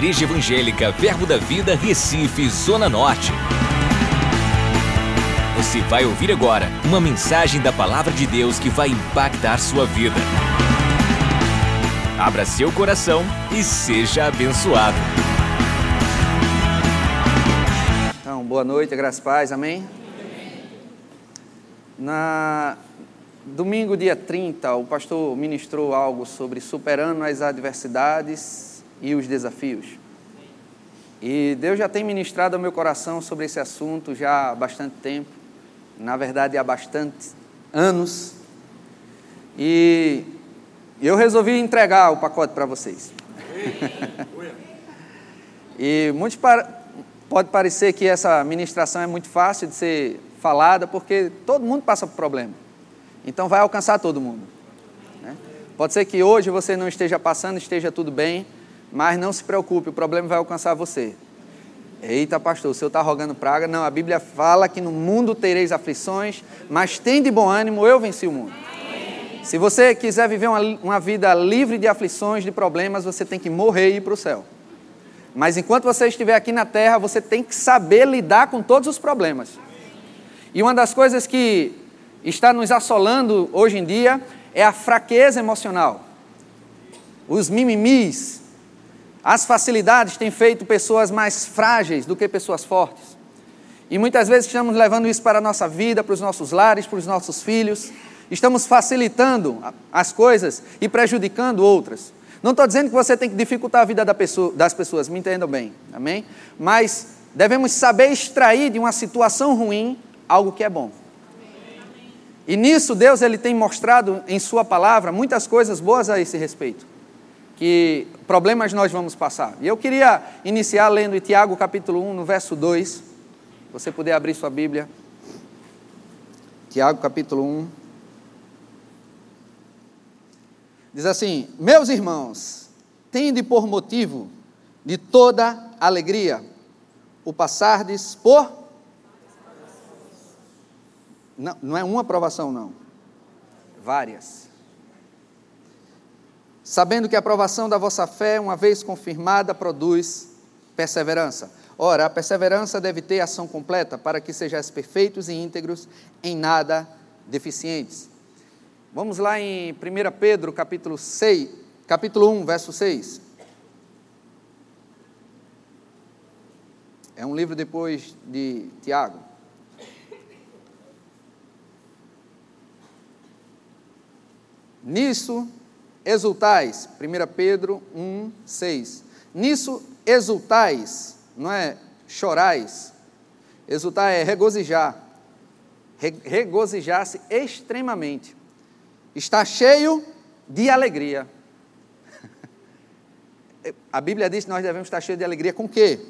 Igreja Evangélica Verbo da Vida, Recife, Zona Norte. Você vai ouvir agora uma mensagem da Palavra de Deus que vai impactar sua vida. Abra seu coração e seja abençoado. Então, boa noite, graças paz, amém? Na domingo, dia 30, o pastor ministrou algo sobre superando as adversidades e os desafios. E Deus já tem ministrado ao meu coração sobre esse assunto já há bastante tempo, na verdade há bastante anos. E eu resolvi entregar o pacote para vocês. e muitos par... pode parecer que essa ministração é muito fácil de ser falada, porque todo mundo passa por problema. Então vai alcançar todo mundo. Né? Pode ser que hoje você não esteja passando, esteja tudo bem, mas não se preocupe, o problema vai alcançar você. Eita, pastor, o senhor está rogando praga? Não, a Bíblia fala que no mundo tereis aflições, mas tem de bom ânimo, eu venci o mundo. Se você quiser viver uma, uma vida livre de aflições, de problemas, você tem que morrer e ir para o céu. Mas enquanto você estiver aqui na terra, você tem que saber lidar com todos os problemas. E uma das coisas que está nos assolando hoje em dia é a fraqueza emocional. Os mimimis, as facilidades têm feito pessoas mais frágeis do que pessoas fortes. E muitas vezes estamos levando isso para a nossa vida, para os nossos lares, para os nossos filhos. Estamos facilitando as coisas e prejudicando outras. Não estou dizendo que você tem que dificultar a vida das pessoas, me entendam bem, amém? Mas devemos saber extrair de uma situação ruim algo que é bom. E nisso Deus ele tem mostrado em sua palavra muitas coisas boas a esse respeito. Que problemas nós vamos passar. E eu queria iniciar lendo Tiago capítulo 1, no verso 2. Você puder abrir sua Bíblia. Tiago capítulo 1. Diz assim: Meus irmãos, tende por motivo de toda alegria o passardes por não, não é uma aprovação, não. Várias. Sabendo que a aprovação da vossa fé, uma vez confirmada, produz perseverança. Ora, a perseverança deve ter ação completa, para que sejais perfeitos e íntegros, em nada deficientes. Vamos lá em 1 Pedro, capítulo 6, capítulo 1, verso 6. É um livro depois de Tiago. Nisso exultais, 1 Pedro 1, 6. Nisso exultais, não é chorais. Exultar é regozijar. Regozijar-se extremamente. Está cheio de alegria. A Bíblia diz que nós devemos estar cheios de alegria com quê?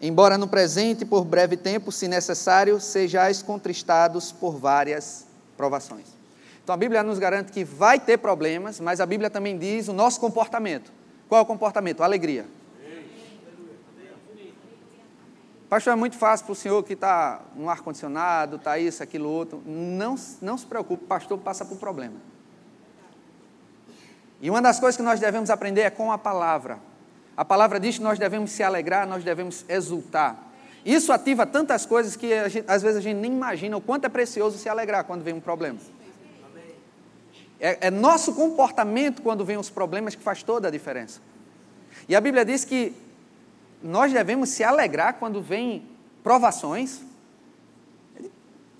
Embora no presente, por breve tempo, se necessário, sejais contristados por várias provações. Então a Bíblia nos garante que vai ter problemas, mas a Bíblia também diz o nosso comportamento. Qual é o comportamento? alegria. Pastor, é muito fácil para o senhor que está no ar-condicionado, está isso, aquilo, outro. Não, não se preocupe, pastor passa por problema. E uma das coisas que nós devemos aprender é com a palavra. A palavra diz que nós devemos se alegrar, nós devemos exultar. Isso ativa tantas coisas que gente, às vezes a gente nem imagina o quanto é precioso se alegrar quando vem um problema. É, é nosso comportamento quando vem os problemas que faz toda a diferença. E a Bíblia diz que nós devemos se alegrar quando vem provações.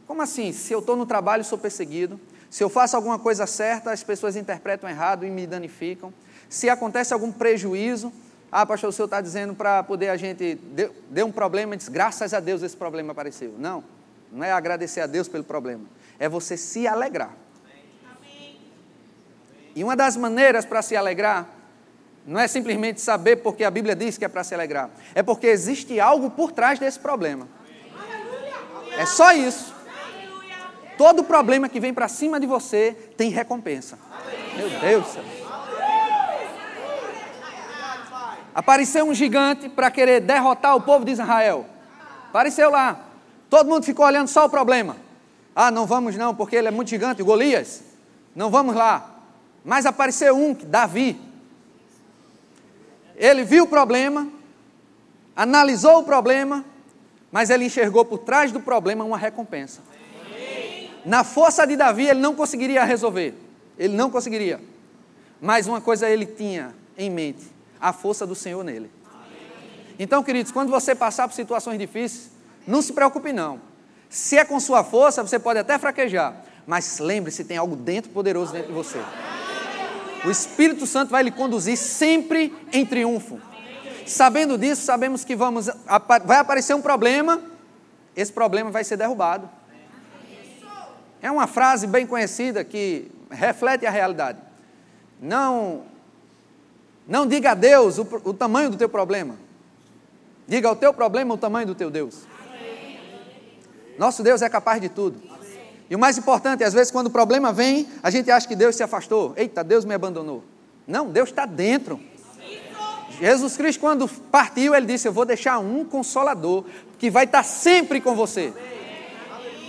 Como assim? Se eu estou no trabalho sou perseguido, se eu faço alguma coisa certa, as pessoas interpretam errado e me danificam. Se acontece algum prejuízo, ah, pastor, o senhor está dizendo para poder a gente. Deu, deu um problema e diz, graças a Deus esse problema apareceu. Não, não é agradecer a Deus pelo problema, é você se alegrar. E uma das maneiras para se alegrar não é simplesmente saber porque a Bíblia diz que é para se alegrar, é porque existe algo por trás desse problema. É só isso. Todo problema que vem para cima de você tem recompensa. Meu Deus. Apareceu um gigante para querer derrotar o povo de Israel. Apareceu lá. Todo mundo ficou olhando só o problema. Ah, não vamos não, porque ele é muito gigante, Golias. Não vamos lá. Mas apareceu um, Davi. Ele viu o problema, analisou o problema, mas ele enxergou por trás do problema uma recompensa. Na força de Davi, ele não conseguiria resolver. Ele não conseguiria. Mas uma coisa ele tinha em mente: a força do Senhor nele. Então, queridos, quando você passar por situações difíceis, não se preocupe não. Se é com sua força, você pode até fraquejar, mas lembre-se, tem algo dentro poderoso dentro de você. O Espírito Santo vai lhe conduzir sempre em triunfo. Sabendo disso, sabemos que vamos, vai aparecer um problema, esse problema vai ser derrubado. É uma frase bem conhecida que reflete a realidade. Não, não diga a Deus o, o tamanho do teu problema. Diga ao teu problema o tamanho do teu Deus. Nosso Deus é capaz de tudo. E o mais importante, às vezes, quando o problema vem, a gente acha que Deus se afastou. Eita, Deus me abandonou. Não, Deus está dentro. Jesus Cristo, quando partiu, ele disse: Eu vou deixar um consolador que vai estar sempre com você.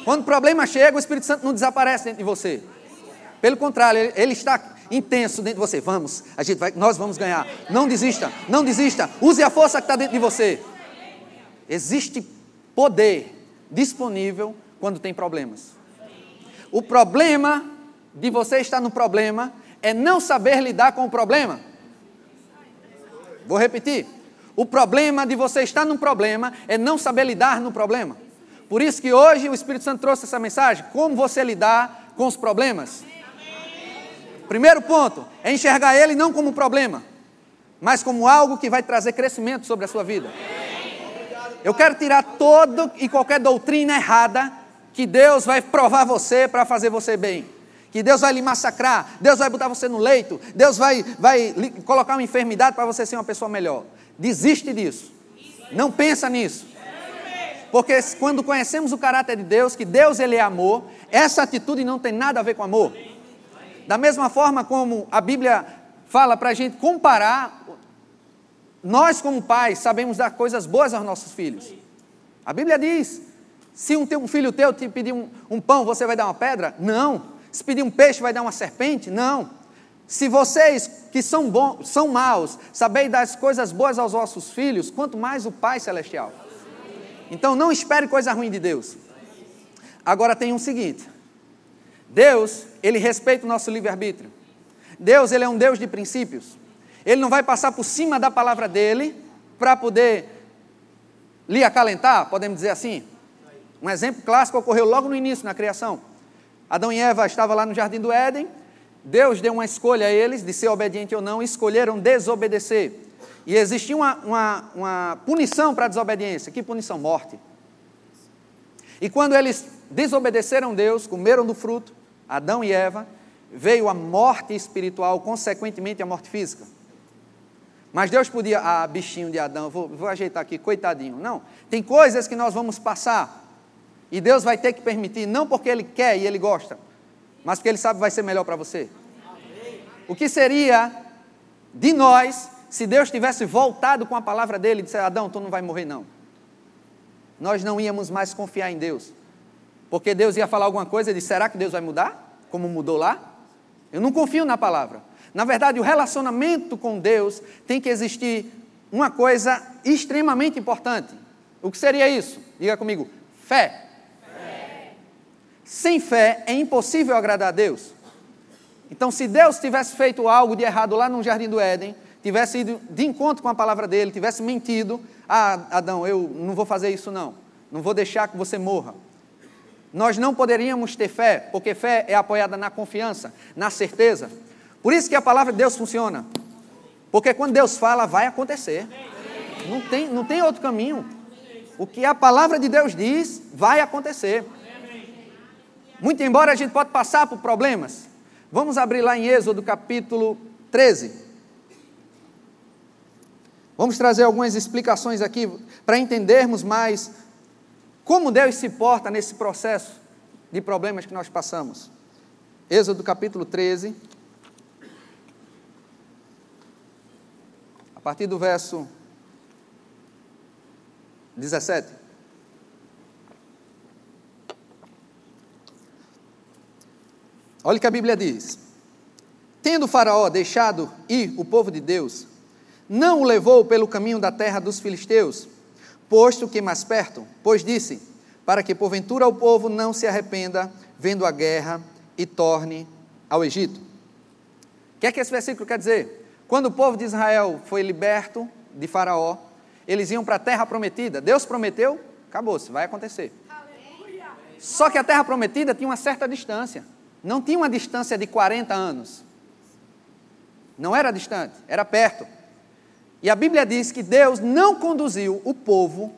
Quando o problema chega, o Espírito Santo não desaparece dentro de você. Pelo contrário, ele, está intenso dentro de você. Vamos, a gente vai, nós vamos ganhar. Não desista, não desista. Use a força que está dentro de você. Existe poder disponível quando tem problemas. O problema de você estar no problema é não saber lidar com o problema. Vou repetir. O problema de você estar no problema é não saber lidar no problema. Por isso que hoje o Espírito Santo trouxe essa mensagem: como você lidar com os problemas. Primeiro ponto é enxergar ele não como um problema, mas como algo que vai trazer crescimento sobre a sua vida. Eu quero tirar toda e qualquer doutrina errada que Deus vai provar você para fazer você bem. Que Deus vai lhe massacrar, Deus vai botar você no leito, Deus vai, vai colocar uma enfermidade para você ser uma pessoa melhor. Desiste disso. Não pensa nisso. Porque quando conhecemos o caráter de Deus, que Deus ele é amor, essa atitude não tem nada a ver com amor. Da mesma forma como a Bíblia fala para a gente comparar, nós como pais sabemos dar coisas boas aos nossos filhos. A Bíblia diz se um, um filho teu te pedir um, um pão, você vai dar uma pedra? Não. Se pedir um peixe, vai dar uma serpente? Não. Se vocês que são bons, são maus, sabeis dar as coisas boas aos vossos filhos, quanto mais o Pai Celestial. Então não espere coisa ruim de Deus. Agora tem um seguinte: Deus, ele respeita o nosso livre-arbítrio. Deus, ele é um Deus de princípios. Ele não vai passar por cima da palavra dele para poder lhe acalentar, podemos dizer assim. Um exemplo clássico ocorreu logo no início, na criação. Adão e Eva estavam lá no jardim do Éden, Deus deu uma escolha a eles de ser obediente ou não, e escolheram desobedecer. E existia uma, uma, uma punição para a desobediência. Que punição? Morte. E quando eles desobedeceram Deus, comeram do fruto, Adão e Eva, veio a morte espiritual, consequentemente a morte física. Mas Deus podia, ah, bichinho de Adão, vou, vou ajeitar aqui, coitadinho. Não, tem coisas que nós vamos passar. E Deus vai ter que permitir, não porque Ele quer e Ele gosta, mas porque Ele sabe que vai ser melhor para você. O que seria de nós se Deus tivesse voltado com a palavra dele e disse: Adão, tu não vai morrer, não. Nós não íamos mais confiar em Deus. Porque Deus ia falar alguma coisa e disse: será que Deus vai mudar? Como mudou lá? Eu não confio na palavra. Na verdade, o relacionamento com Deus tem que existir uma coisa extremamente importante. O que seria isso? Diga comigo: fé. Sem fé é impossível agradar a Deus. Então, se Deus tivesse feito algo de errado lá no jardim do Éden, tivesse ido de encontro com a palavra dele, tivesse mentido, ah, Adão, eu não vou fazer isso não. Não vou deixar que você morra. Nós não poderíamos ter fé, porque fé é apoiada na confiança, na certeza. Por isso que a palavra de Deus funciona. Porque quando Deus fala, vai acontecer. Não tem, não tem outro caminho. O que a palavra de Deus diz, vai acontecer. Muito embora a gente pode passar por problemas. Vamos abrir lá em Êxodo capítulo 13. Vamos trazer algumas explicações aqui para entendermos mais como Deus se porta nesse processo de problemas que nós passamos. Êxodo capítulo 13. A partir do verso 17. Olha o que a Bíblia diz: Tendo Faraó deixado ir o povo de Deus, não o levou pelo caminho da terra dos filisteus, posto que mais perto, pois disse: para que porventura o povo não se arrependa vendo a guerra e torne ao Egito. O que é que esse versículo quer dizer? Quando o povo de Israel foi liberto de Faraó, eles iam para a terra prometida. Deus prometeu, acabou-se, vai acontecer. Só que a terra prometida tinha uma certa distância. Não tinha uma distância de 40 anos. Não era distante, era perto. E a Bíblia diz que Deus não conduziu o povo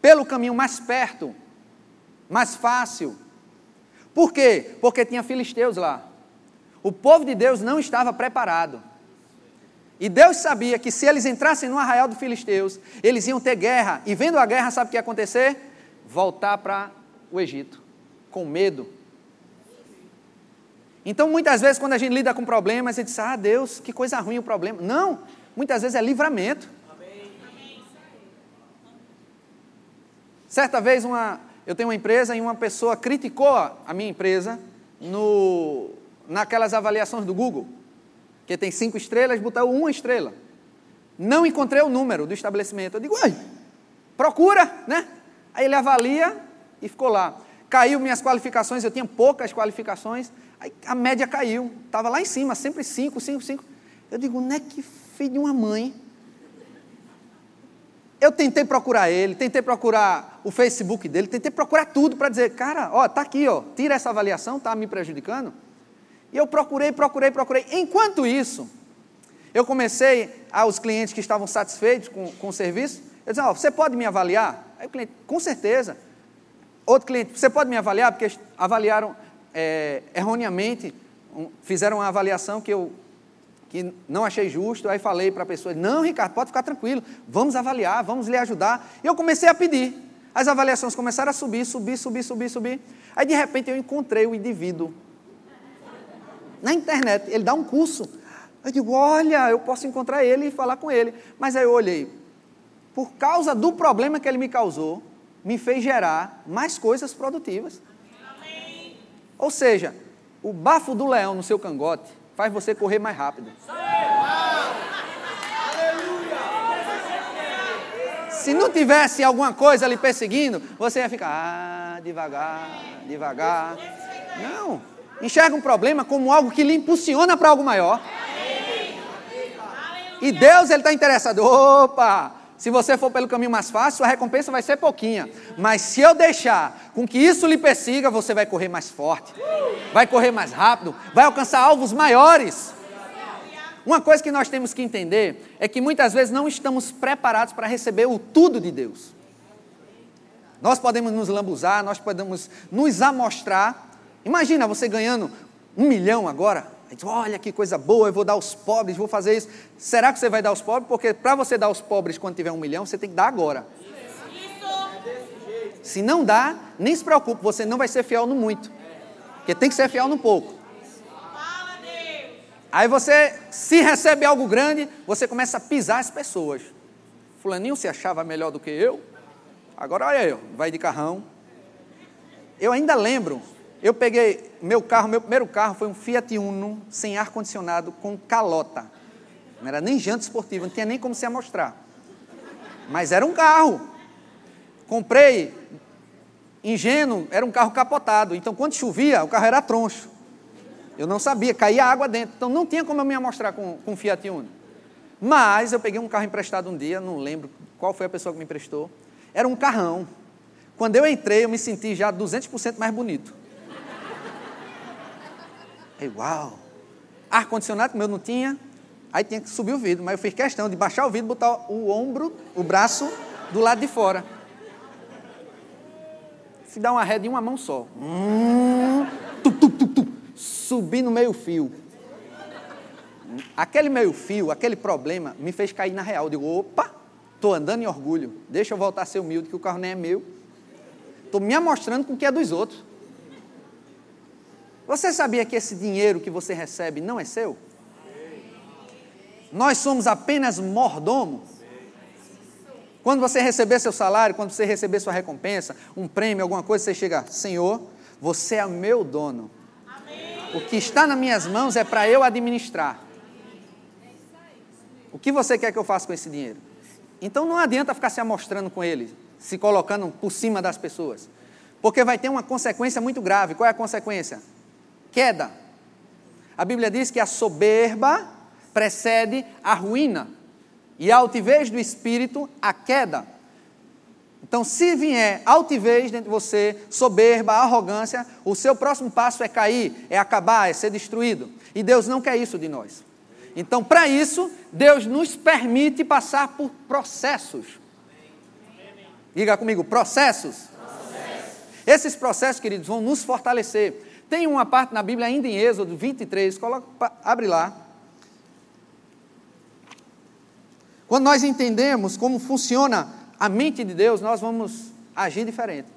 pelo caminho mais perto, mais fácil. Por quê? Porque tinha filisteus lá. O povo de Deus não estava preparado. E Deus sabia que se eles entrassem no arraial dos filisteus, eles iam ter guerra. E vendo a guerra, sabe o que ia acontecer? Voltar para o Egito, com medo. Então, muitas vezes, quando a gente lida com problemas, a gente diz: Ah, Deus, que coisa ruim o problema. Não, muitas vezes é livramento. Certa vez, uma, eu tenho uma empresa e uma pessoa criticou a minha empresa no, naquelas avaliações do Google, que tem cinco estrelas, botou uma estrela. Não encontrei o número do estabelecimento. Eu digo, ai, procura, né? Aí ele avalia e ficou lá. Caiu minhas qualificações, eu tinha poucas qualificações, aí a média caiu, estava lá em cima, sempre cinco, cinco, cinco. Eu digo, não é que filho de uma mãe eu tentei procurar ele, tentei procurar o Facebook dele, tentei procurar tudo para dizer, cara, ó, tá aqui, ó, tira essa avaliação, tá me prejudicando. E eu procurei, procurei, procurei. Enquanto isso, eu comecei aos clientes que estavam satisfeitos com, com o serviço, eu disse, ó, você pode me avaliar? Aí o cliente, com certeza. Outro cliente, você pode me avaliar? Porque avaliaram é, erroneamente, um, fizeram uma avaliação que eu que não achei justo, aí falei para a pessoa: não, Ricardo, pode ficar tranquilo, vamos avaliar, vamos lhe ajudar. E eu comecei a pedir. As avaliações começaram a subir, subir, subir, subir, subir. Aí de repente eu encontrei o indivíduo na internet. Ele dá um curso. Eu digo: olha, eu posso encontrar ele e falar com ele. Mas aí eu olhei. Por causa do problema que ele me causou, me fez gerar mais coisas produtivas. Ou seja, o bafo do leão no seu cangote faz você correr mais rápido. Se não tivesse alguma coisa ali perseguindo, você ia ficar ah, devagar, devagar. Não. Enxerga um problema como algo que lhe impulsiona para algo maior. E Deus ele está interessado. Opa! Se você for pelo caminho mais fácil, a recompensa vai ser pouquinha. Mas se eu deixar com que isso lhe persiga, você vai correr mais forte, vai correr mais rápido, vai alcançar alvos maiores. Uma coisa que nós temos que entender é que muitas vezes não estamos preparados para receber o tudo de Deus. Nós podemos nos lambuzar, nós podemos nos amostrar. Imagina você ganhando um milhão agora. Diz, Olha que coisa boa, eu vou dar aos pobres, vou fazer isso. Será que você vai dar aos pobres? Porque para você dar aos pobres quando tiver um milhão, você tem que dar agora. Se não dá, nem se preocupe, você não vai ser fiel no muito. Porque tem que ser fiel no pouco. Aí você, se recebe algo grande, você começa a pisar as pessoas. Fulaninho se achava melhor do que eu. Agora olha eu, vai de carrão. Eu ainda lembro eu peguei meu carro, meu primeiro carro foi um Fiat Uno sem ar condicionado com calota. Não era nem janta esportiva, não tinha nem como se amostrar. Mas era um carro. Comprei ingênuo, era um carro capotado. Então quando chovia, o carro era troncho. Eu não sabia, caía água dentro. Então não tinha como eu me amostrar com, com Fiat Uno. Mas eu peguei um carro emprestado um dia, não lembro qual foi a pessoa que me emprestou. Era um carrão. Quando eu entrei, eu me senti já 200% mais bonito. Aí, uau! Ar-condicionado, como eu não tinha, aí tinha que subir o vidro, mas eu fiz questão de baixar o vidro, botar o ombro, o braço do lado de fora. Se dá uma ré de uma mão só. Hum, tu, tu, tu, tu, subi no meio fio. Aquele meio fio, aquele problema, me fez cair na real. Eu digo, opa, estou andando em orgulho. Deixa eu voltar a ser humilde, que o carro nem é meu. Estou me amostrando com o que é dos outros. Você sabia que esse dinheiro que você recebe não é seu? Nós somos apenas mordomo. Quando você receber seu salário, quando você receber sua recompensa, um prêmio, alguma coisa, você chega, Senhor, você é meu dono. O que está nas minhas mãos é para eu administrar. O que você quer que eu faça com esse dinheiro? Então não adianta ficar se amostrando com ele, se colocando por cima das pessoas. Porque vai ter uma consequência muito grave. Qual é a consequência? Queda. A Bíblia diz que a soberba precede a ruína. E a altivez do espírito, a queda. Então, se vier altivez dentro de você, soberba, arrogância, o seu próximo passo é cair, é acabar, é ser destruído. E Deus não quer isso de nós. Então, para isso, Deus nos permite passar por processos. Diga comigo, processos. processos. Esses processos, queridos, vão nos fortalecer. Tem uma parte na Bíblia, ainda em Êxodo 23, coloca, abre lá. Quando nós entendemos como funciona a mente de Deus, nós vamos agir diferente.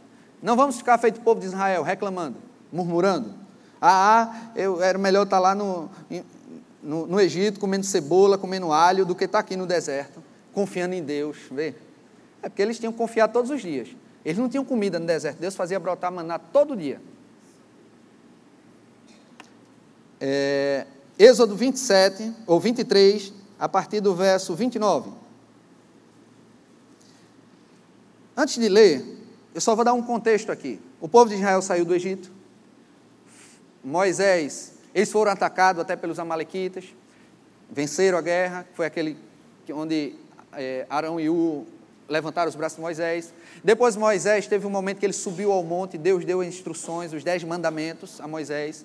Não vamos ficar feito o povo de Israel, reclamando, murmurando. Ah, eu, era melhor estar lá no, no, no Egito comendo cebola, comendo alho, do que estar aqui no deserto, confiando em Deus. Vê? É porque eles tinham que confiar todos os dias. Eles não tinham comida no deserto, Deus fazia brotar maná todo dia. É, Êxodo 27, ou 23, a partir do verso 29. Antes de ler, eu só vou dar um contexto aqui. O povo de Israel saiu do Egito. Moisés, eles foram atacados até pelos amalequitas. Venceram a guerra, foi aquele onde é, Arão e U levantaram os braços de Moisés. Depois Moisés teve um momento que ele subiu ao monte, Deus deu instruções, os dez mandamentos a Moisés.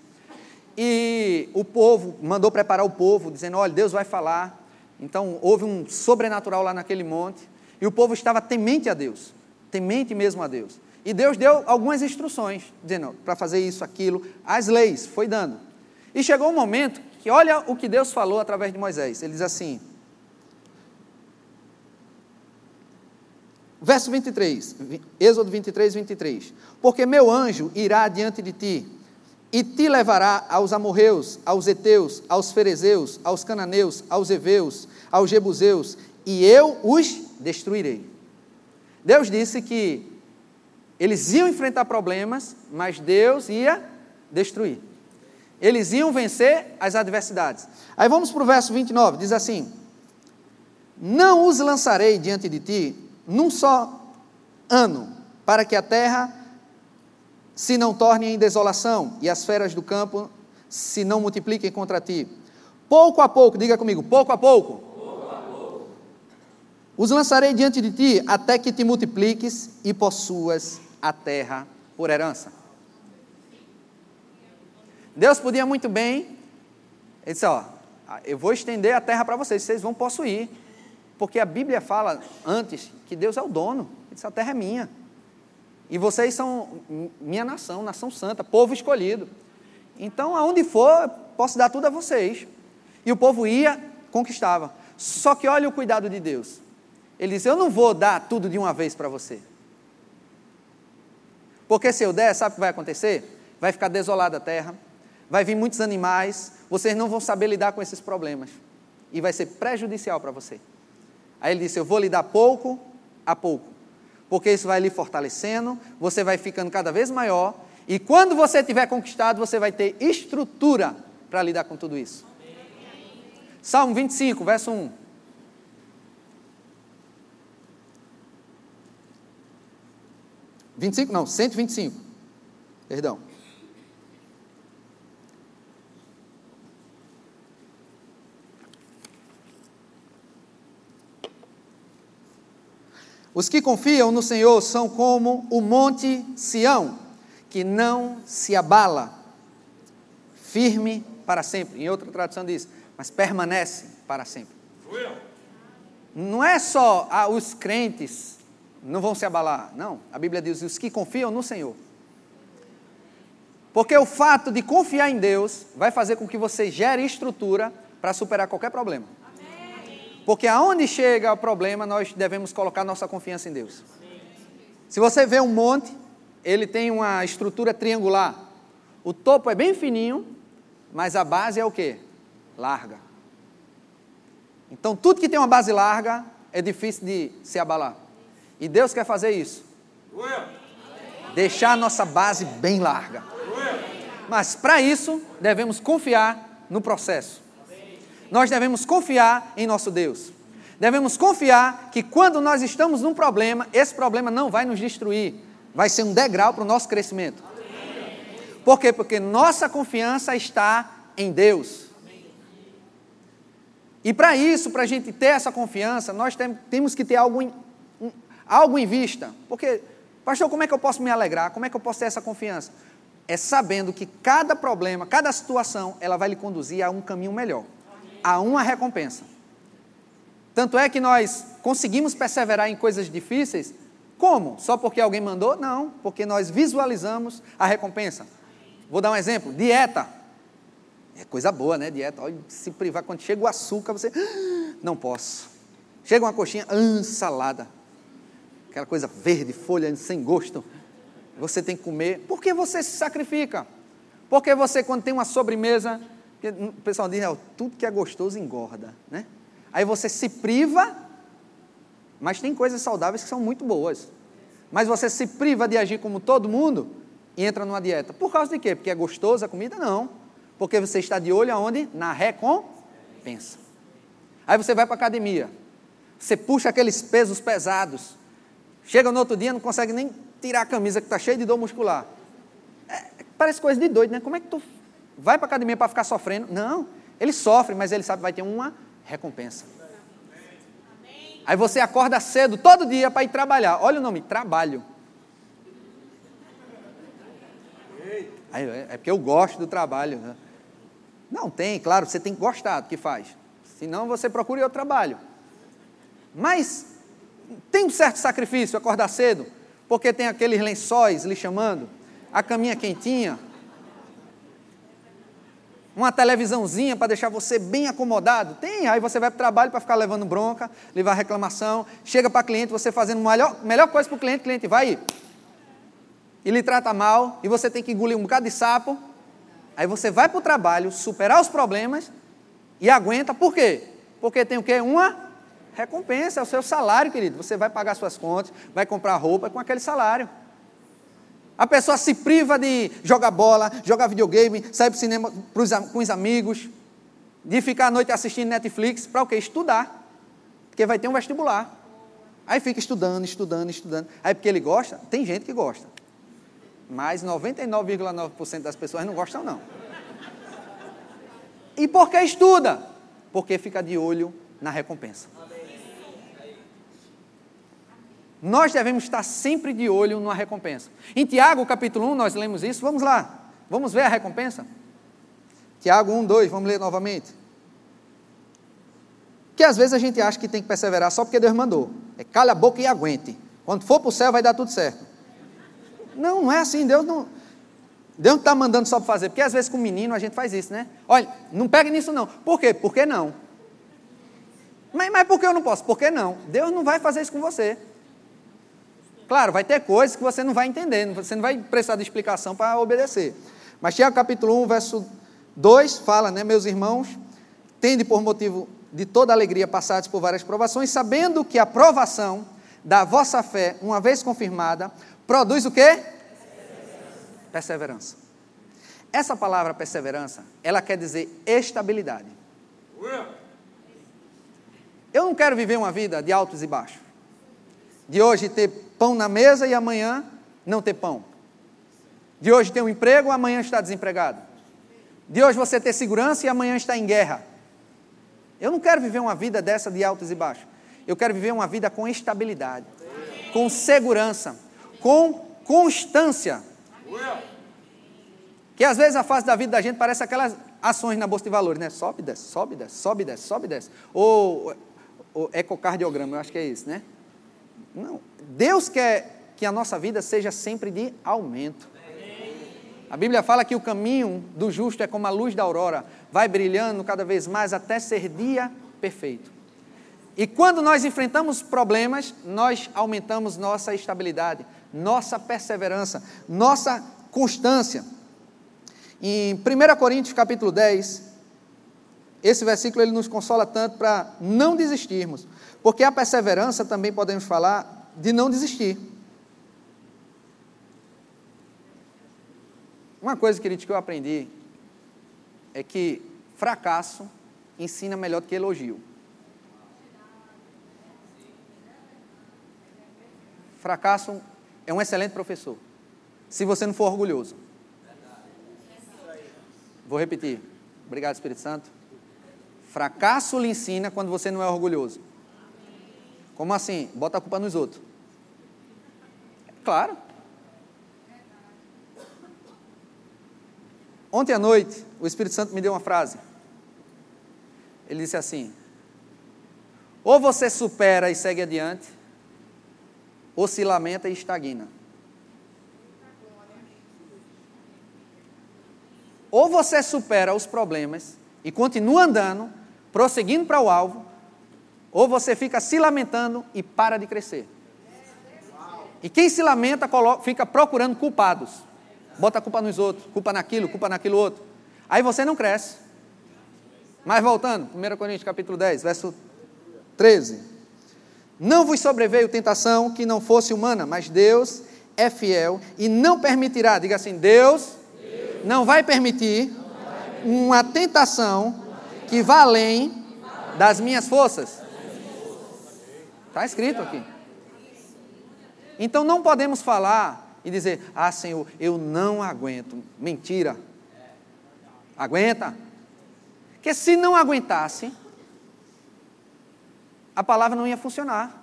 E o povo, mandou preparar o povo, dizendo: Olha, Deus vai falar. Então houve um sobrenatural lá naquele monte. E o povo estava temente a Deus, temente mesmo a Deus. E Deus deu algumas instruções, dizendo para fazer isso, aquilo, as leis, foi dando. E chegou um momento que, olha o que Deus falou através de Moisés. Ele diz assim, verso 23, Êxodo 23, 23. Porque meu anjo irá diante de ti e te levará aos amorreus, aos heteus, aos ferezeus, aos cananeus, aos heveus, aos jebuseus, e eu os destruirei. Deus disse que eles iam enfrentar problemas, mas Deus ia destruir. Eles iam vencer as adversidades. Aí vamos para o verso 29, diz assim: Não os lançarei diante de ti num só ano, para que a terra se não torne em desolação e as feras do campo se não multipliquem contra ti. Pouco a pouco, diga comigo, pouco a pouco. pouco, a pouco. Os lançarei diante de ti até que te multipliques e possuas a terra por herança. Deus podia muito bem, ele disse: Ó, eu vou estender a terra para vocês, vocês vão possuir. Porque a Bíblia fala antes que Deus é o dono, ele disse: a terra é minha. E vocês são minha nação, nação santa, povo escolhido. Então, aonde for, posso dar tudo a vocês. E o povo ia, conquistava. Só que olha o cuidado de Deus. Ele diz: Eu não vou dar tudo de uma vez para você. Porque se eu der, sabe o que vai acontecer? Vai ficar desolada a terra, vai vir muitos animais, vocês não vão saber lidar com esses problemas. E vai ser prejudicial para você. Aí ele disse: Eu vou lhe dar pouco a pouco porque isso vai lhe fortalecendo, você vai ficando cada vez maior, e quando você tiver conquistado, você vai ter estrutura para lidar com tudo isso. Salmo 25, verso 1. Vinte? Não, 125. Perdão. Os que confiam no Senhor são como o monte Sião, que não se abala, firme para sempre. Em outra tradução diz, mas permanece para sempre. Não é só ah, os crentes não vão se abalar, não. A Bíblia diz os que confiam no Senhor. Porque o fato de confiar em Deus vai fazer com que você gere estrutura para superar qualquer problema. Porque aonde chega o problema, nós devemos colocar nossa confiança em Deus. Se você vê um monte, ele tem uma estrutura triangular. O topo é bem fininho, mas a base é o que? Larga. Então, tudo que tem uma base larga é difícil de se abalar. E Deus quer fazer isso. Deixar a nossa base bem larga. Mas para isso, devemos confiar no processo. Nós devemos confiar em nosso Deus. Devemos confiar que quando nós estamos num problema, esse problema não vai nos destruir, vai ser um degrau para o nosso crescimento. Por quê? Porque nossa confiança está em Deus. E para isso, para a gente ter essa confiança, nós tem, temos que ter algo em, um, algo em vista. Porque, pastor, como é que eu posso me alegrar? Como é que eu posso ter essa confiança? É sabendo que cada problema, cada situação, ela vai lhe conduzir a um caminho melhor, a uma recompensa. Tanto é que nós conseguimos perseverar em coisas difíceis, como? Só porque alguém mandou? Não, porque nós visualizamos a recompensa. Vou dar um exemplo: dieta. É coisa boa, né? Dieta. Olha, se privar, quando chega o açúcar, você. Ah, não posso. Chega uma coxinha, ah, salada. Aquela coisa verde, folha sem gosto. Você tem que comer. Por que você se sacrifica? Porque você, quando tem uma sobremesa, o pessoal diz, oh, tudo que é gostoso engorda, né? Aí você se priva, mas tem coisas saudáveis que são muito boas. Mas você se priva de agir como todo mundo e entra numa dieta. Por causa de quê? Porque é gostoso a comida? Não. Porque você está de olho aonde? Na recompensa. Aí você vai para a academia. Você puxa aqueles pesos pesados. Chega no outro dia, não consegue nem tirar a camisa que está cheia de dor muscular. É, parece coisa de doido, né? Como é que tu vai para a academia para ficar sofrendo? Não. Ele sofre, mas ele sabe que vai ter uma recompensa. Aí você acorda cedo todo dia para ir trabalhar. Olha o nome, trabalho. É, é porque eu gosto do trabalho. Né? Não, tem, claro, você tem que gostar do que faz. Senão você procura outro trabalho. Mas tem um certo sacrifício acordar cedo, porque tem aqueles lençóis lhe chamando, a caminha quentinha, uma televisãozinha para deixar você bem acomodado. Tem, aí você vai para o trabalho para ficar levando bronca, levar reclamação, chega para cliente, você fazendo a melhor, melhor coisa para o cliente, o cliente vai e lhe trata mal, e você tem que engolir um bocado de sapo, Aí você vai para o trabalho, superar os problemas e aguenta, por quê? Porque tem o quê? Uma recompensa, é o seu salário, querido. Você vai pagar suas contas, vai comprar roupa com aquele salário. A pessoa se priva de jogar bola, jogar videogame, sair para o cinema pros, com os amigos, de ficar à noite assistindo Netflix, para o quê? Estudar. Porque vai ter um vestibular. Aí fica estudando, estudando, estudando. Aí porque ele gosta, tem gente que gosta mas 99,9% das pessoas não gostam não. E por que estuda? Porque fica de olho na recompensa. Nós devemos estar sempre de olho na recompensa. Em Tiago, capítulo 1, nós lemos isso. Vamos lá. Vamos ver a recompensa? Tiago 1, 2, vamos ler novamente. Que às vezes a gente acha que tem que perseverar só porque Deus mandou. É calha a boca e aguente. Quando for para o céu vai dar tudo certo. Não, não é assim. Deus não. Deus não está mandando só para fazer. Porque às vezes com menino a gente faz isso, né? Olha, não pegue nisso não. Por quê? Por que não? Mas, mas por que eu não posso? Por que não? Deus não vai fazer isso com você. Claro, vai ter coisas que você não vai entender, você não vai precisar de explicação para obedecer. Mas Tiago capítulo 1, verso 2 fala, né, meus irmãos, tende por motivo de toda alegria passados por várias provações, sabendo que a provação da vossa fé, uma vez confirmada, Produz o quê? Perseverança. perseverança. Essa palavra perseverança, ela quer dizer estabilidade. Eu não quero viver uma vida de altos e baixos. De hoje ter pão na mesa e amanhã não ter pão. De hoje ter um emprego, amanhã está desempregado. De hoje você ter segurança e amanhã está em guerra. Eu não quero viver uma vida dessa de altos e baixos. Eu quero viver uma vida com estabilidade, com segurança com constância. Que às vezes a fase da vida da gente parece aquelas ações na bolsa de valores, né? Sobe, desce, sobe, desce, sobe, desce, sobe, desce. Ou, ou ecocardiograma, eu acho que é isso, né? Não. Deus quer que a nossa vida seja sempre de aumento. A Bíblia fala que o caminho do justo é como a luz da aurora, vai brilhando cada vez mais até ser dia perfeito. E quando nós enfrentamos problemas, nós aumentamos nossa estabilidade, nossa perseverança, nossa constância. Em 1 Coríntios capítulo 10, esse versículo ele nos consola tanto para não desistirmos, porque a perseverança também podemos falar de não desistir. Uma coisa, querido, que eu aprendi é que fracasso ensina melhor do que elogio. Fracasso é um excelente professor, se você não for orgulhoso. Vou repetir. Obrigado, Espírito Santo. Fracasso lhe ensina quando você não é orgulhoso. Como assim? Bota a culpa nos outros. Claro. Ontem à noite, o Espírito Santo me deu uma frase. Ele disse assim: Ou você supera e segue adiante, ou se lamenta e estagna. Ou você supera os problemas e continua andando, prosseguindo para o alvo, ou você fica se lamentando e para de crescer. E quem se lamenta fica procurando culpados. Bota a culpa nos outros, culpa naquilo, culpa naquilo outro. Aí você não cresce. Mas voltando, 1 Coríntios capítulo 10, verso 13. Não vos sobreveio tentação que não fosse humana, mas Deus é fiel e não permitirá, diga assim, Deus, Deus não vai permitir uma tentação que vá além das minhas forças. Está escrito aqui. Então não podemos falar e dizer, ah Senhor, eu não aguento. Mentira. Aguenta. Porque se não aguentasse, a palavra não ia funcionar.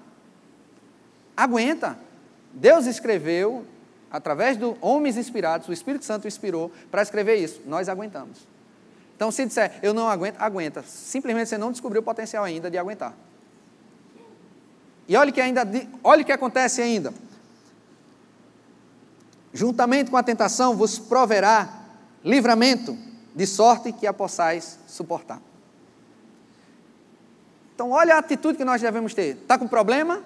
Aguenta. Deus escreveu, através de homens inspirados, o Espírito Santo inspirou para escrever isso. Nós aguentamos. Então, se disser, eu não aguento, aguenta. Simplesmente você não descobriu o potencial ainda de aguentar. E olha que ainda, olha o que acontece ainda. Juntamente com a tentação vos proverá livramento, de sorte que a possais suportar. Então, olha a atitude que nós devemos ter. Está com problema?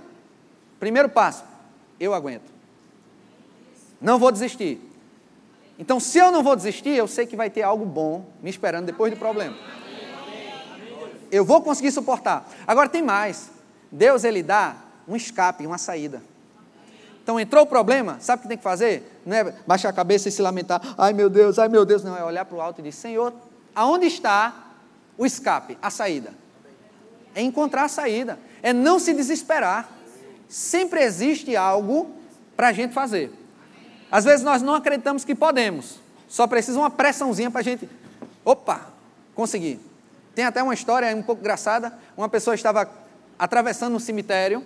Primeiro passo, eu aguento. Não vou desistir. Então, se eu não vou desistir, eu sei que vai ter algo bom me esperando depois do problema. Eu vou conseguir suportar. Agora tem mais. Deus ele dá um escape, uma saída. Então entrou o problema, sabe o que tem que fazer? Não é baixar a cabeça e se lamentar, ai meu Deus, ai meu Deus, não, é olhar para o alto e dizer, Senhor, aonde está o escape, a saída? É encontrar a saída, é não se desesperar. Sempre existe algo para a gente fazer. Às vezes nós não acreditamos que podemos, só precisa uma pressãozinha para a gente, opa, conseguir. Tem até uma história um pouco engraçada: uma pessoa estava atravessando um cemitério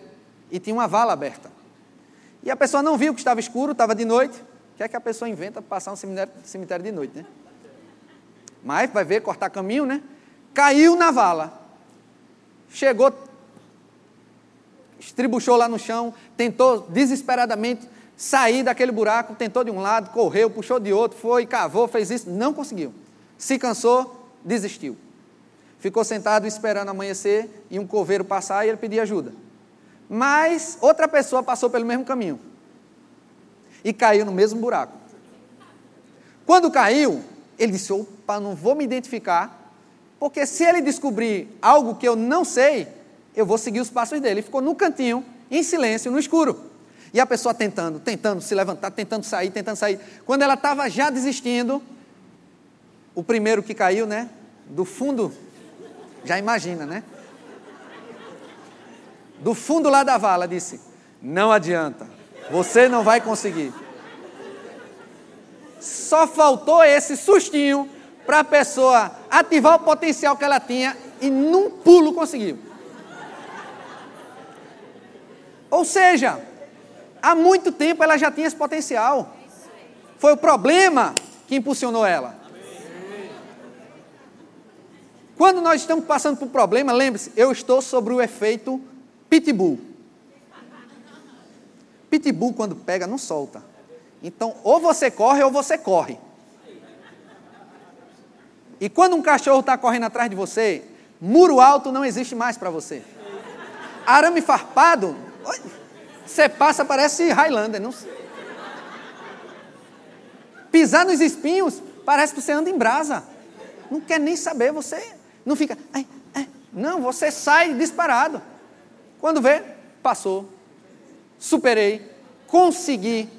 e tinha uma vala aberta. E a pessoa não viu que estava escuro, estava de noite. O que é que a pessoa inventa para passar um cemitério, cemitério de noite, né? Mas vai ver, cortar caminho, né? Caiu na vala. Chegou, estribuchou lá no chão, tentou desesperadamente sair daquele buraco, tentou de um lado, correu, puxou de outro, foi, cavou, fez isso, não conseguiu. Se cansou, desistiu. Ficou sentado esperando amanhecer e um coveiro passar e ele pedir ajuda. Mas outra pessoa passou pelo mesmo caminho e caiu no mesmo buraco. Quando caiu, ele disse: opa, não vou me identificar, porque se ele descobrir algo que eu não sei, eu vou seguir os passos dele. Ele ficou no cantinho, em silêncio, no escuro. E a pessoa tentando, tentando se levantar, tentando sair, tentando sair. Quando ela estava já desistindo, o primeiro que caiu, né? Do fundo, já imagina, né? Do fundo lá da vala, disse: Não adianta, você não vai conseguir. Só faltou esse sustinho para a pessoa ativar o potencial que ela tinha e num pulo conseguiu. Ou seja, há muito tempo ela já tinha esse potencial. Foi o problema que impulsionou ela. Quando nós estamos passando por problema, lembre-se, eu estou sobre o efeito pitbull. Pitbull, quando pega, não solta. Então, ou você corre ou você corre. E quando um cachorro está correndo atrás de você, muro alto não existe mais para você. Arame farpado, você passa, parece Highlander. Não... Pisar nos espinhos, parece que você anda em brasa. Não quer nem saber, você não fica. Ai, ai. Não, você sai disparado. Quando vê, passou. Superei. Consegui.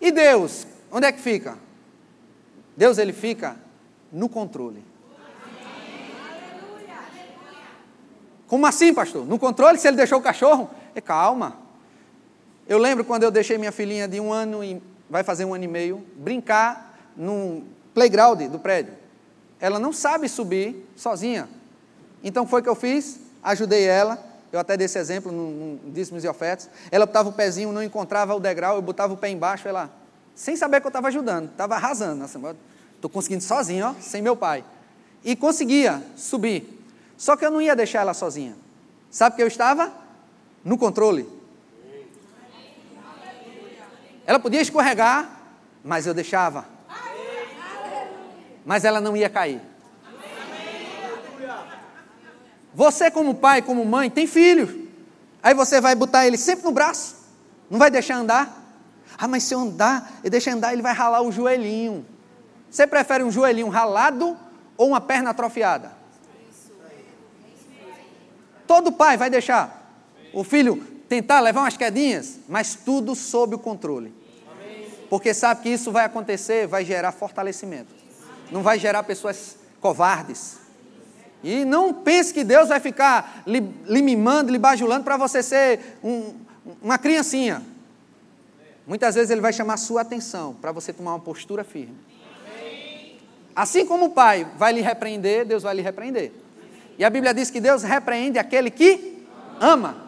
E Deus, onde é que fica? Deus ele fica no controle. Como assim, pastor? No controle, se ele deixou o cachorro? É calma. Eu lembro quando eu deixei minha filhinha de um ano e vai fazer um ano e meio brincar num playground do prédio. Ela não sabe subir sozinha. Então foi o que eu fiz, ajudei ela. Eu até dei esse exemplo no, no dízimos e ofertas. Ela botava o pezinho, não encontrava o degrau, eu botava o pé embaixo, ela, sem saber que eu estava ajudando, estava arrasando. Estou conseguindo sozinho, ó, sem meu pai. E conseguia subir. Só que eu não ia deixar ela sozinha. Sabe que eu estava? No controle. Ela podia escorregar, mas eu deixava. Mas ela não ia cair. Você, como pai, como mãe, tem filho. Aí você vai botar ele sempre no braço. Não vai deixar andar. Ah, mas se eu andar, e deixar andar, ele vai ralar o joelhinho. Você prefere um joelhinho ralado ou uma perna atrofiada? Todo pai vai deixar o filho tentar levar umas quedinhas, mas tudo sob o controle. Porque sabe que isso vai acontecer, vai gerar fortalecimento. Não vai gerar pessoas covardes. E não pense que Deus vai ficar lhe, lhe mimando, lhe bajulando para você ser um, uma criancinha. Muitas vezes Ele vai chamar sua atenção para você tomar uma postura firme. Assim como o pai vai lhe repreender, Deus vai lhe repreender. E a Bíblia diz que Deus repreende aquele que ama.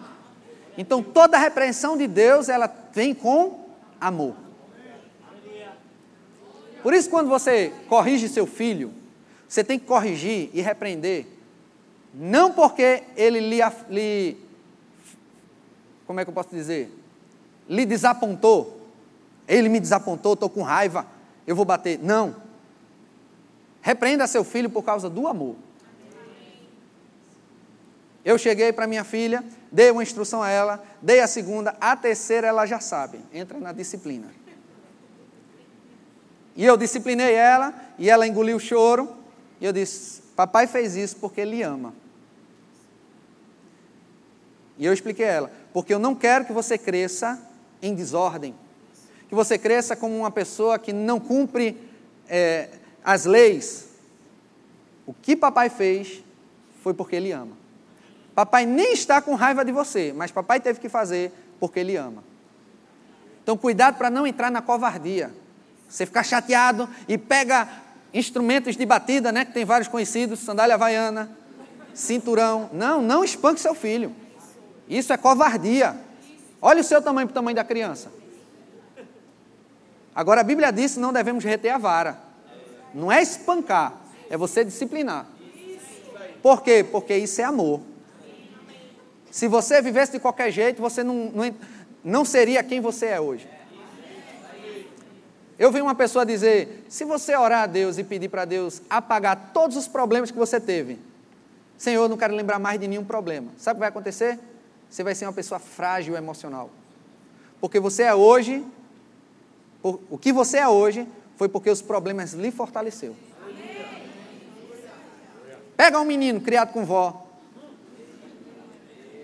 Então toda repreensão de Deus, ela vem com amor. Por isso quando você corrige seu filho, você tem que corrigir e repreender, não porque ele lhe, lhe como é que eu posso dizer? Lhe desapontou. Ele me desapontou, estou com raiva, eu vou bater. Não. Repreenda seu filho por causa do amor. Eu cheguei para minha filha, dei uma instrução a ela, dei a segunda, a terceira ela já sabe, entra na disciplina. E eu disciplinei ela, e ela engoliu o choro, e eu disse: Papai fez isso porque ele ama. E eu expliquei a ela: Porque eu não quero que você cresça em desordem, que você cresça como uma pessoa que não cumpre é, as leis. O que papai fez foi porque ele ama. Papai nem está com raiva de você, mas papai teve que fazer porque ele ama. Então, cuidado para não entrar na covardia. Você ficar chateado e pega instrumentos de batida, né? Que tem vários conhecidos, sandália havaiana, cinturão. Não, não espanque seu filho. Isso é covardia. Olha o seu tamanho para o tamanho da criança. Agora a Bíblia diz que não devemos reter a vara. Não é espancar, é você disciplinar. Por quê? Porque isso é amor. Se você vivesse de qualquer jeito, você não, não, não seria quem você é hoje. Eu vi uma pessoa dizer: se você orar a Deus e pedir para Deus apagar todos os problemas que você teve, Senhor, não quero lembrar mais de nenhum problema. Sabe o que vai acontecer? Você vai ser uma pessoa frágil emocional. Porque você é hoje, o que você é hoje, foi porque os problemas lhe fortaleceu. Pega um menino criado com vó,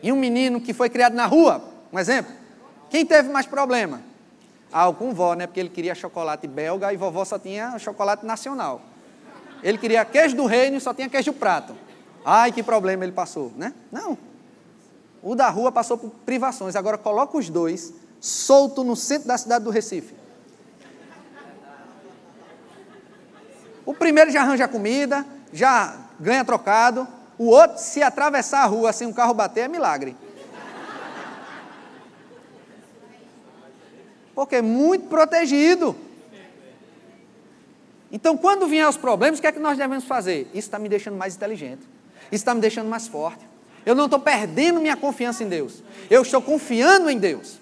e um menino que foi criado na rua, um exemplo. Quem teve mais problema? Ah, com vó, né? Porque ele queria chocolate belga e vovó só tinha chocolate nacional. Ele queria queijo do reino e só tinha queijo prato. Ai, que problema ele passou, né? Não. O da rua passou por privações. Agora coloca os dois solto no centro da cidade do Recife. O primeiro já arranja comida, já ganha trocado, o outro, se atravessar a rua sem um carro bater, é milagre. Porque é muito protegido. Então, quando vier os problemas, o que é que nós devemos fazer? Isso está me deixando mais inteligente. Isso está me deixando mais forte. Eu não estou perdendo minha confiança em Deus. Eu estou confiando em Deus.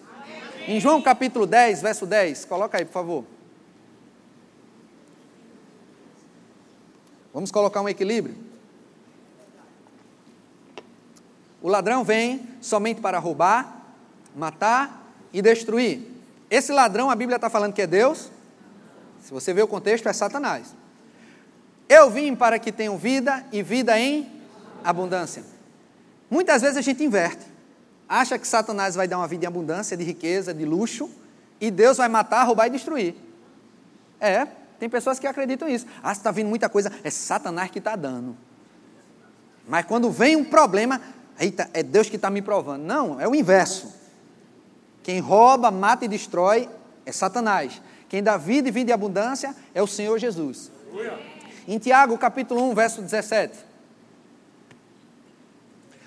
Em João capítulo 10, verso 10, coloca aí, por favor. Vamos colocar um equilíbrio. O ladrão vem somente para roubar, matar e destruir. Esse ladrão, a Bíblia está falando que é Deus. Se você vê o contexto, é Satanás. Eu vim para que tenham vida e vida em abundância. Muitas vezes a gente inverte. Acha que Satanás vai dar uma vida em abundância, de riqueza, de luxo, e Deus vai matar, roubar e destruir. É, tem pessoas que acreditam nisso. Ah, está vindo muita coisa, é Satanás que está dando. Mas quando vem um problema, eita, é Deus que está me provando. Não, é o inverso. Quem rouba, mata e destrói é Satanás. Quem dá vida e vida e abundância é o Senhor Jesus. Em Tiago, capítulo 1, verso 17.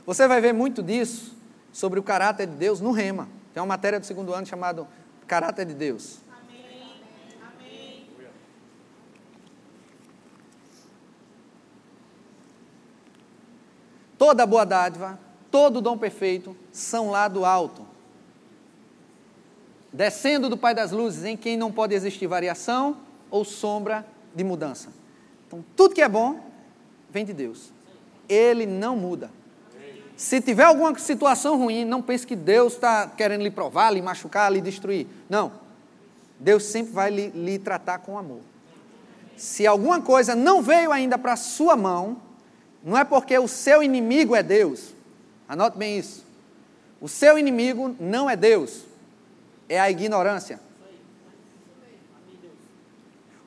Você vai ver muito disso sobre o caráter de Deus no Rema. Tem uma matéria do segundo ano chamada Caráter de Deus. Toda boa dádiva, todo dom perfeito são lá do alto, descendo do Pai das luzes, em quem não pode existir variação ou sombra de mudança. Então, tudo que é bom vem de Deus. Ele não muda. Se tiver alguma situação ruim, não pense que Deus está querendo lhe provar, lhe machucar, lhe destruir. Não. Deus sempre vai lhe, lhe tratar com amor. Se alguma coisa não veio ainda para a sua mão, não é porque o seu inimigo é Deus. Anote bem isso. O seu inimigo não é Deus, é a ignorância.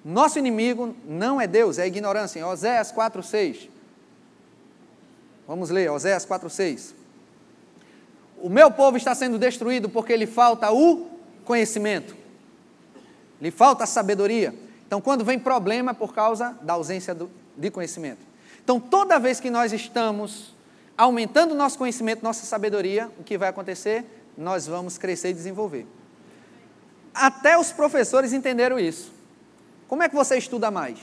Nosso inimigo não é Deus, é a ignorância. Em Oséias 4,6. Vamos ler, Oséias 4,6. O meu povo está sendo destruído porque lhe falta o conhecimento, lhe falta a sabedoria. Então, quando vem problema, é por causa da ausência do, de conhecimento. Então, toda vez que nós estamos aumentando o nosso conhecimento, nossa sabedoria, o que vai acontecer? Nós vamos crescer e desenvolver. Até os professores entenderam isso. Como é que você estuda mais?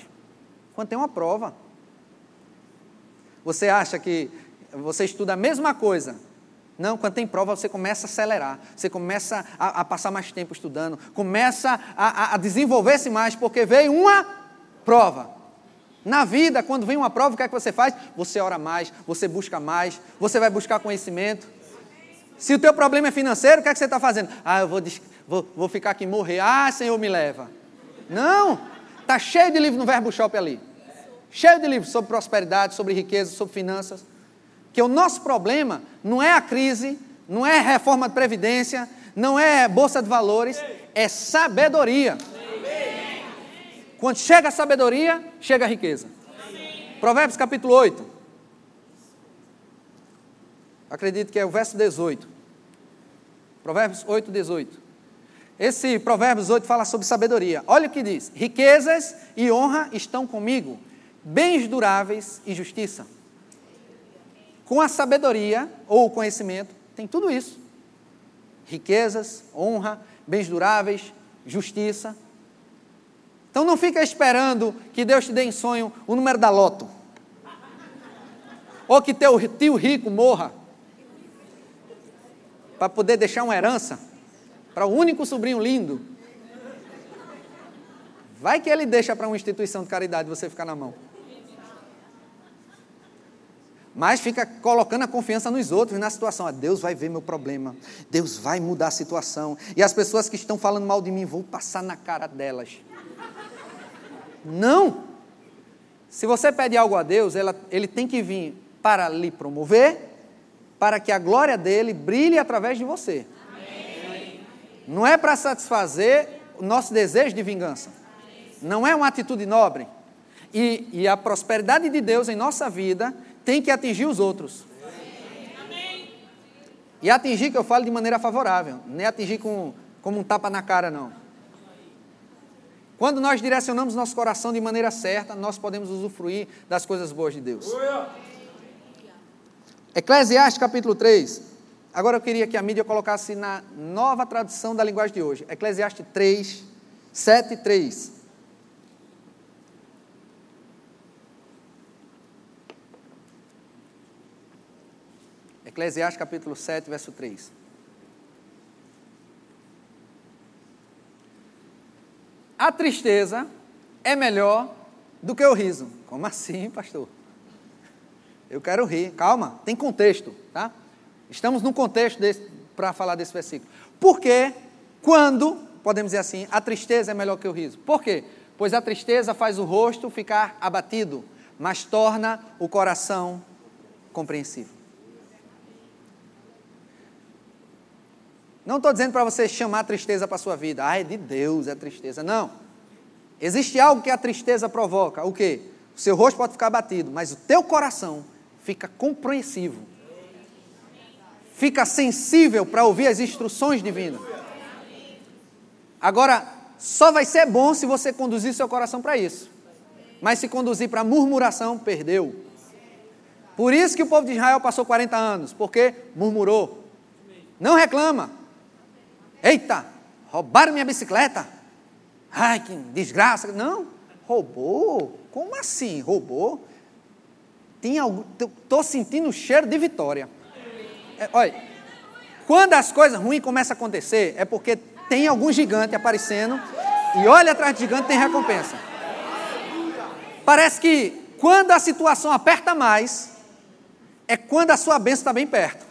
Quando tem uma prova. Você acha que você estuda a mesma coisa. Não, quando tem prova, você começa a acelerar, você começa a, a passar mais tempo estudando, começa a, a desenvolver-se mais, porque veio uma prova. Na vida, quando vem uma prova, o que é que você faz? Você ora mais, você busca mais, você vai buscar conhecimento. Se o teu problema é financeiro, o que é que você está fazendo? Ah, eu vou, vou, vou ficar aqui morrer. Ah, Senhor, me leva. Não, está cheio de livro no Verbo Shop ali. Cheio de livros sobre prosperidade, sobre riqueza, sobre finanças. Que o nosso problema não é a crise, não é reforma de previdência, não é bolsa de valores, é sabedoria. Quando chega a sabedoria, chega a riqueza. Amém. Provérbios capítulo 8. Acredito que é o verso 18. Provérbios 8, 18. Esse Provérbios 8 fala sobre sabedoria. Olha o que diz: riquezas e honra estão comigo, bens duráveis e justiça. Com a sabedoria ou o conhecimento, tem tudo isso: riquezas, honra, bens duráveis, justiça. Então não fica esperando que Deus te dê em sonho o número da loto. Ou que teu tio rico morra. Para poder deixar uma herança para o único sobrinho lindo. Vai que ele deixa para uma instituição de caridade você ficar na mão. Mas fica colocando a confiança nos outros, na situação. Ah, Deus vai ver meu problema. Deus vai mudar a situação. E as pessoas que estão falando mal de mim, vou passar na cara delas. Não. Se você pede algo a Deus, ela, ele tem que vir para lhe promover, para que a glória dele brilhe através de você. Amém. Não é para satisfazer o nosso desejo de vingança. Não é uma atitude nobre. E, e, a prosperidade de Deus em nossa vida tem que atingir os outros. Amém. E atingir, que eu falo de maneira favorável, não é atingir com, como um tapa na cara, não. Quando nós direcionamos nosso coração de maneira certa, nós podemos usufruir das coisas boas de Deus. Eclesiastes capítulo 3. Agora eu queria que a mídia colocasse na nova tradução da linguagem de hoje. Eclesiastes 3, 7 e 3. Eclesiastes capítulo 7, verso 3. A tristeza é melhor do que o riso. Como assim, pastor? Eu quero rir. Calma, tem contexto, tá? Estamos no contexto para falar desse versículo. Porque quando, podemos dizer assim, a tristeza é melhor que o riso? Por quê? Pois a tristeza faz o rosto ficar abatido, mas torna o coração compreensível. Não estou dizendo para você chamar tristeza para a sua vida. Ah, é de Deus a tristeza. Não. Existe algo que a tristeza provoca. O quê? O seu rosto pode ficar abatido, mas o teu coração fica compreensivo. Fica sensível para ouvir as instruções divinas. Agora, só vai ser bom se você conduzir seu coração para isso. Mas se conduzir para murmuração, perdeu. Por isso que o povo de Israel passou 40 anos, porque murmurou. Não reclama. Eita, roubaram minha bicicleta. Ai, que desgraça. Não, roubou. Como assim? Roubou? Estou sentindo o cheiro de vitória. É, olha, quando as coisas ruins começam a acontecer, é porque tem algum gigante aparecendo. E olha atrás de gigante, tem recompensa. Parece que quando a situação aperta mais, é quando a sua bênção está bem perto.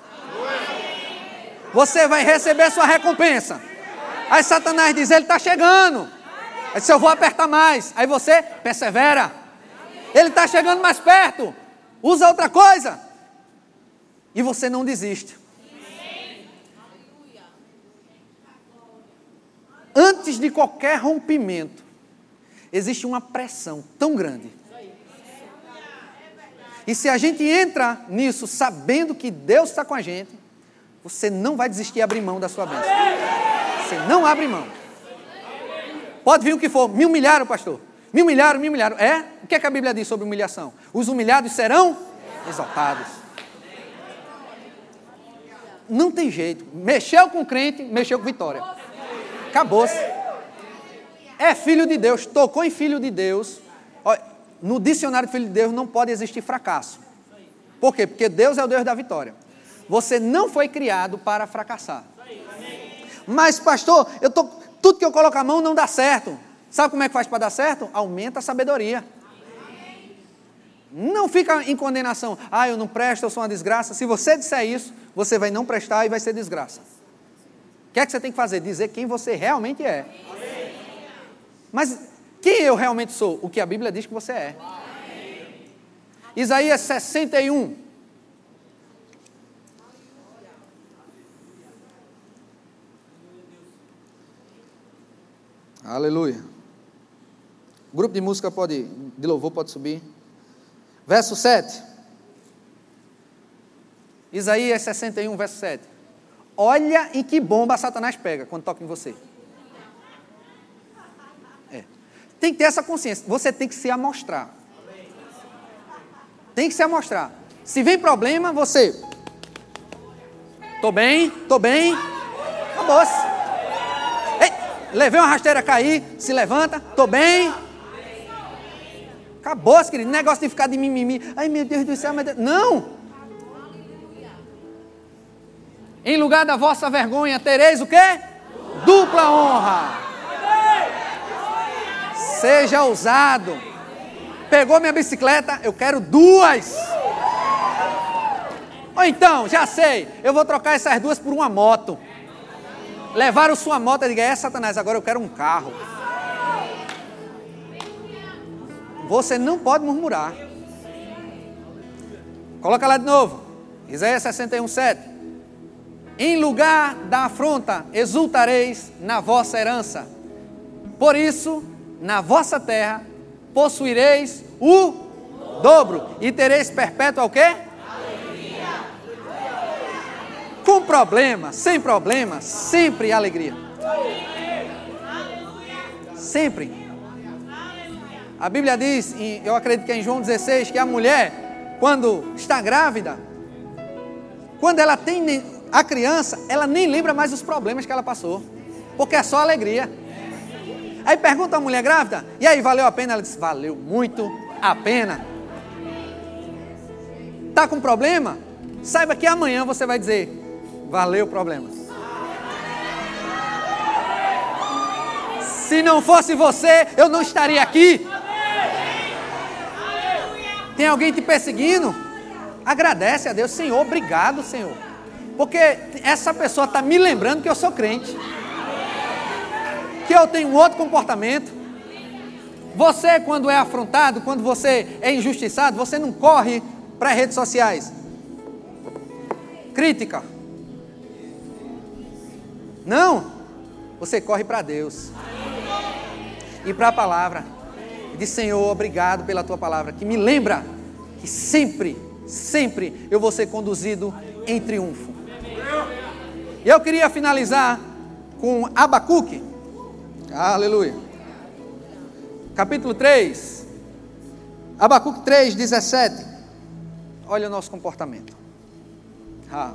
Você vai receber sua recompensa. Aí Satanás diz: Ele está chegando. Aí disse, eu vou apertar mais. Aí você persevera. Ele está chegando mais perto. Usa outra coisa. E você não desiste. Antes de qualquer rompimento, existe uma pressão tão grande. E se a gente entra nisso sabendo que Deus está com a gente, você não vai desistir de abrir mão da sua bênção. Você não abre mão. Pode vir o que for. Me humilharam, pastor. Me humilharam, me humilharam. É? O que, é que a Bíblia diz sobre humilhação? Os humilhados serão exaltados. Não tem jeito. Mexeu com crente, mexeu com vitória. Acabou-se. É filho de Deus, tocou em filho de Deus. No dicionário de filho de Deus não pode existir fracasso. Por quê? Porque Deus é o Deus da vitória. Você não foi criado para fracassar. Mas, pastor, eu tô, tudo que eu coloco a mão não dá certo. Sabe como é que faz para dar certo? Aumenta a sabedoria. Não fica em condenação. Ah, eu não presto, eu sou uma desgraça. Se você disser isso, você vai não prestar e vai ser desgraça. O que é que você tem que fazer? Dizer quem você realmente é. Mas quem eu realmente sou? O que a Bíblia diz que você é. Isaías 61. Aleluia. O grupo de música pode, de louvor pode subir. Verso 7. Isaías 61, verso 7. Olha em que bomba Satanás pega quando toca em você. É. Tem que ter essa consciência. Você tem que se amostrar. Tem que se amostrar. Se vem problema, você. Tô bem, tô bem. Acabou-se. Levei uma rasteira cair, se levanta, tô bem. Acabou, querido. Negócio de ficar de mimimi. Ai, meu Deus do céu, meu Deus. Não! Em lugar da vossa vergonha, tereis o quê? Dupla honra. Seja ousado. Pegou minha bicicleta, eu quero duas. Ou então, já sei, eu vou trocar essas duas por uma moto. Levaram sua moto e diga, é Satanás, agora eu quero um carro. Você não pode murmurar. Coloca lá de novo. Isaías 61, 7. Em lugar da afronta, exultareis na vossa herança. Por isso, na vossa terra, possuireis o dobro e tereis perpétuo o quê? Com problema, sem problema, sempre alegria. Sempre. A Bíblia diz, eu acredito que é em João 16, que a mulher, quando está grávida, quando ela tem a criança, ela nem lembra mais os problemas que ela passou, porque é só alegria. Aí pergunta a mulher grávida, e aí, valeu a pena? Ela diz, valeu muito a pena. Está com problema? Saiba que amanhã você vai dizer, Valeu o problema. Se não fosse você, eu não estaria aqui. Tem alguém te perseguindo? Agradece a Deus, Senhor, obrigado, Senhor. Porque essa pessoa está me lembrando que eu sou crente. Que eu tenho outro comportamento. Você, quando é afrontado, quando você é injustiçado, você não corre para redes sociais. Crítica. Não, você corre para Deus. ir para a palavra. E diz, Senhor, obrigado pela tua palavra, que me lembra que sempre, sempre eu vou ser conduzido em triunfo. E eu queria finalizar com Abacuque. Aleluia. Capítulo 3. Abacuque 3, 17. Olha o nosso comportamento. Ah.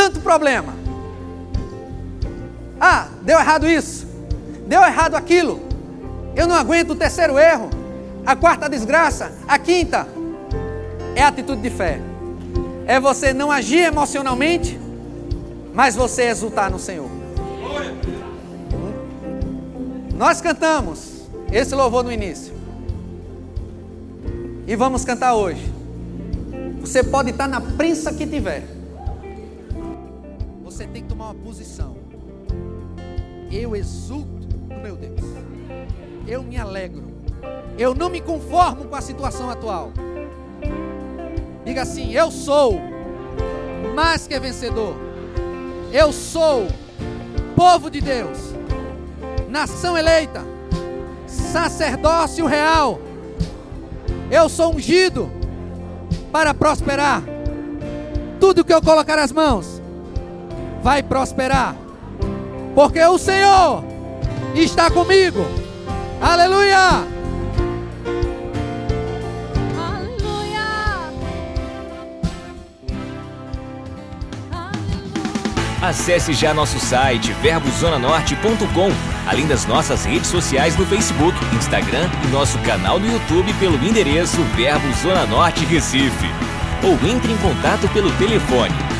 Tanto problema. Ah, deu errado isso. Deu errado aquilo. Eu não aguento o terceiro erro. A quarta desgraça. A quinta. É atitude de fé. É você não agir emocionalmente, mas você exultar no Senhor. Nós cantamos esse louvor no início. E vamos cantar hoje. Você pode estar na prensa que tiver. Você tem que tomar uma posição. Eu exulto no meu Deus. Eu me alegro. Eu não me conformo com a situação atual. Diga assim: Eu sou mais que vencedor. Eu sou povo de Deus, nação eleita, sacerdócio real. Eu sou ungido para prosperar. Tudo que eu colocar as mãos vai prosperar. Porque o Senhor está comigo. Aleluia! Aleluia! Acesse já nosso site verbozonanorte.com, além das nossas redes sociais no Facebook, Instagram e nosso canal no YouTube pelo endereço Verbo Zona Norte Recife. Ou entre em contato pelo telefone